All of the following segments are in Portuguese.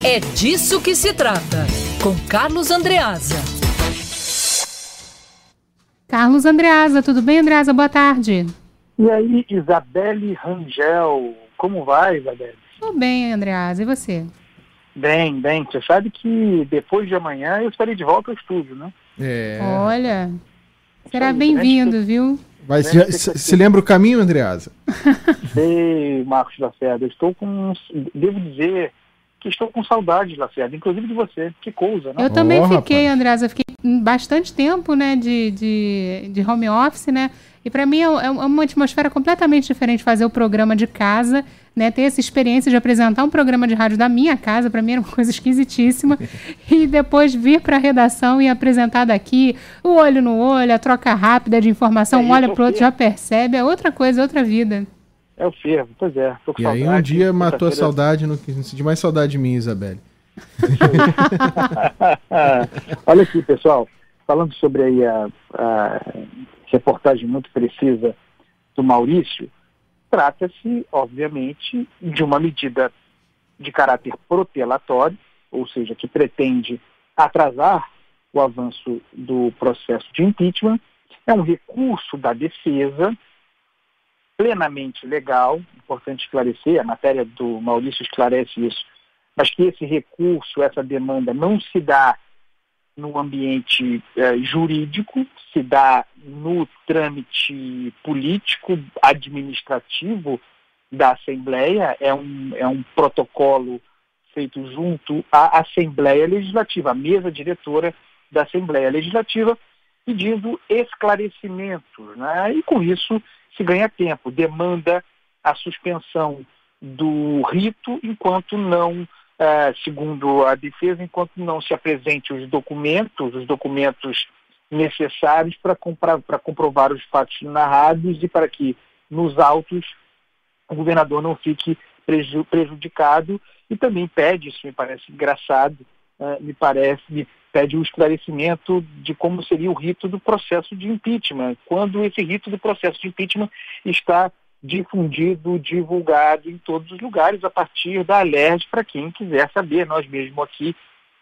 É disso que se trata, com Carlos Andreasa. Carlos Andreasa, tudo bem, Andreasa? Boa tarde. E aí, Isabelle Rangel, como vai, Isabelle? Tudo bem, Andreasa, e você? Bem, bem. Você sabe que depois de amanhã eu estarei de volta ao estúdio, né? É. Olha, será bem-vindo, viu? Mas se, se, se, lembra o caminho, Andreasa? Sei, Marcos Lacerda. Eu estou com. Devo dizer, que estou com saudade, Lacerda, inclusive de você. Que coisa, né? Eu também oh, fiquei, rapaz. Andresa, fiquei bastante tempo, né, de, de, de home office, né? E para mim é, é uma atmosfera completamente diferente fazer o programa de casa, né? Ter essa experiência de apresentar um programa de rádio da minha casa, para mim era uma coisa esquisitíssima. e depois vir para a redação e apresentar daqui, o olho no olho, a troca rápida de informação, é um olha para o outro, já percebe, é outra coisa, outra vida. É o fervo, pois é. Tô com e saudade, aí um dia matou a saudade, não senti mais saudade de mim, Isabelle. Olha aqui, pessoal, falando sobre aí a, a reportagem muito precisa do Maurício, trata-se, obviamente, de uma medida de caráter protelatório, ou seja, que pretende atrasar o avanço do processo de impeachment. É um recurso da defesa plenamente legal, importante esclarecer, a matéria do Maurício esclarece isso, mas que esse recurso, essa demanda não se dá no ambiente eh, jurídico, se dá no trâmite político, administrativo da Assembleia, é um, é um protocolo feito junto à Assembleia Legislativa, a mesa diretora da Assembleia Legislativa, pedindo esclarecimentos. Né? E com isso se ganha tempo, demanda a suspensão do rito enquanto não, eh, segundo a defesa, enquanto não se apresente os documentos, os documentos necessários para comprovar os fatos narrados e para que nos autos o governador não fique prejudicado. E também pede, isso me parece engraçado, uh, me parece, me pede o um esclarecimento de como seria o rito do processo de impeachment, quando esse rito do processo de impeachment está difundido, divulgado em todos os lugares, a partir da alerj para quem quiser saber. Nós mesmo aqui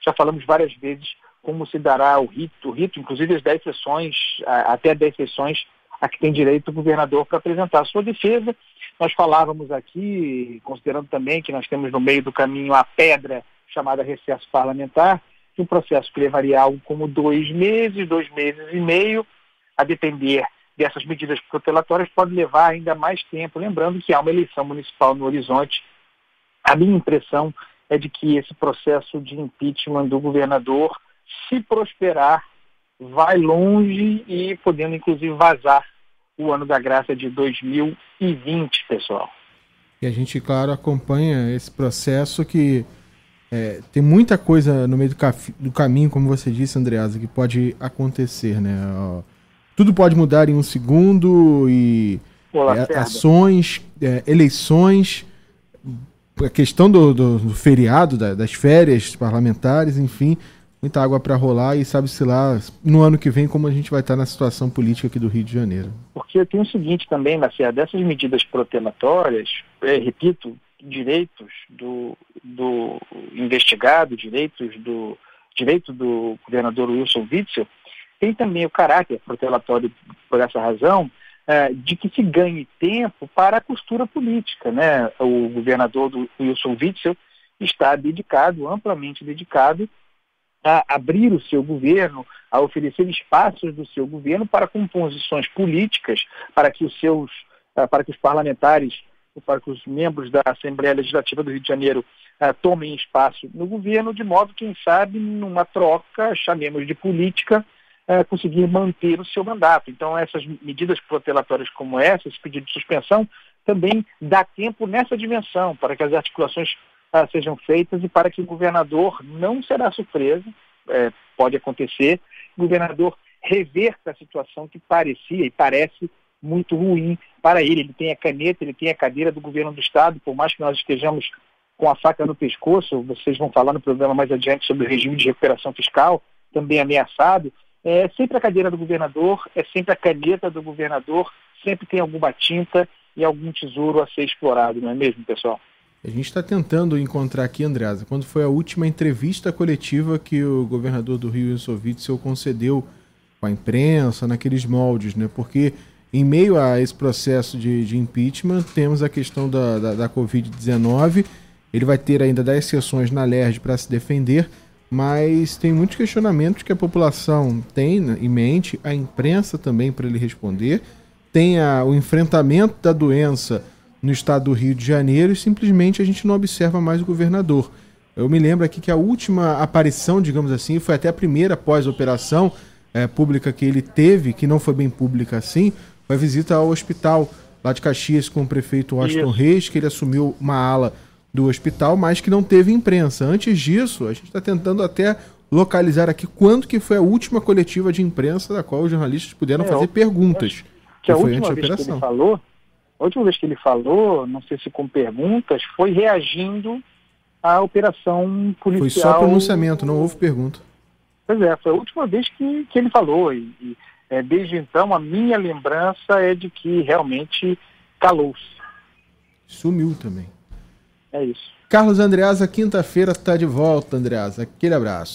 já falamos várias vezes como se dará o rito, o rito inclusive as 10 sessões, até 10 sessões a que tem direito o governador para apresentar a sua defesa. Nós falávamos aqui, considerando também que nós temos no meio do caminho a pedra chamada recesso parlamentar, um processo que levaria algo como dois meses, dois meses e meio, a depender dessas medidas protelatórias, pode levar ainda mais tempo. Lembrando que há uma eleição municipal no horizonte. A minha impressão é de que esse processo de impeachment do governador, se prosperar, vai longe e podendo inclusive vazar o ano da graça de 2020, pessoal. E a gente, claro, acompanha esse processo que é, tem muita coisa no meio do, do, caminho, como você disse, Andreasa, que pode acontecer, né? Tudo pode mudar em um segundo e Olá, é, ações, é, eleições, a questão do, do, do feriado, da, das férias parlamentares, enfim, muita água para rolar e sabe-se lá no ano que vem como a gente vai estar na situação política aqui do Rio de Janeiro. Porque tem o seguinte também, Marcia, dessas medidas protelatórias, é, repito, direitos do, do investigado, direitos do direito do governador Wilson Witzel, tem também o caráter protelatório por essa razão é, de que se ganhe tempo para a costura política. Né? O governador do Wilson Witzel está dedicado, amplamente dedicado, a abrir o seu governo, a oferecer espaços do seu governo para composições políticas, para que os seus, para que os parlamentares para que os membros da Assembleia Legislativa do Rio de Janeiro uh, tomem espaço no governo, de modo, quem sabe, numa troca, chamemos de política, uh, conseguir manter o seu mandato. Então, essas medidas protelatórias como essa, esse pedido de suspensão, também dá tempo nessa dimensão, para que as articulações uh, sejam feitas e para que o governador não será surpresa, eh, pode acontecer, o governador reverta a situação que parecia e parece muito ruim para ele. Ele tem a caneta, ele tem a cadeira do governo do Estado, por mais que nós estejamos com a faca no pescoço, vocês vão falar no programa mais adiante sobre o regime de recuperação fiscal, também ameaçado, é sempre a cadeira do governador, é sempre a caneta do governador, sempre tem alguma tinta e algum tesouro a ser explorado, não é mesmo, pessoal? A gente está tentando encontrar aqui, Andreasa, quando foi a última entrevista coletiva que o governador do Rio, Wilson Witzel, concedeu com a imprensa, naqueles moldes, né? Porque em meio a esse processo de, de impeachment, temos a questão da, da, da Covid-19. Ele vai ter ainda 10 sessões na LERJ para se defender, mas tem muitos questionamentos que a população tem em mente, a imprensa também para ele responder, tem a, o enfrentamento da doença no estado do Rio de Janeiro e simplesmente a gente não observa mais o governador. Eu me lembro aqui que a última aparição, digamos assim, foi até a primeira pós-operação é, pública que ele teve, que não foi bem pública assim, foi a visita ao hospital lá de Caxias com o prefeito Washington Isso. Reis, que ele assumiu uma ala do hospital, mas que não teve imprensa. Antes disso, a gente está tentando até localizar aqui quando que foi a última coletiva de imprensa da qual os jornalistas puderam é, fazer perguntas. Que, que a última vez que ele falou, a última vez que ele falou, não sei se com perguntas, foi reagindo à operação policial. Foi só pronunciamento, não houve pergunta. Pois é, foi a última vez que, que ele falou. E, e é, desde então, a minha lembrança é de que realmente calou-se. Sumiu também. É isso. Carlos Andreasa, quinta-feira está de volta, Andreasa. Aquele abraço.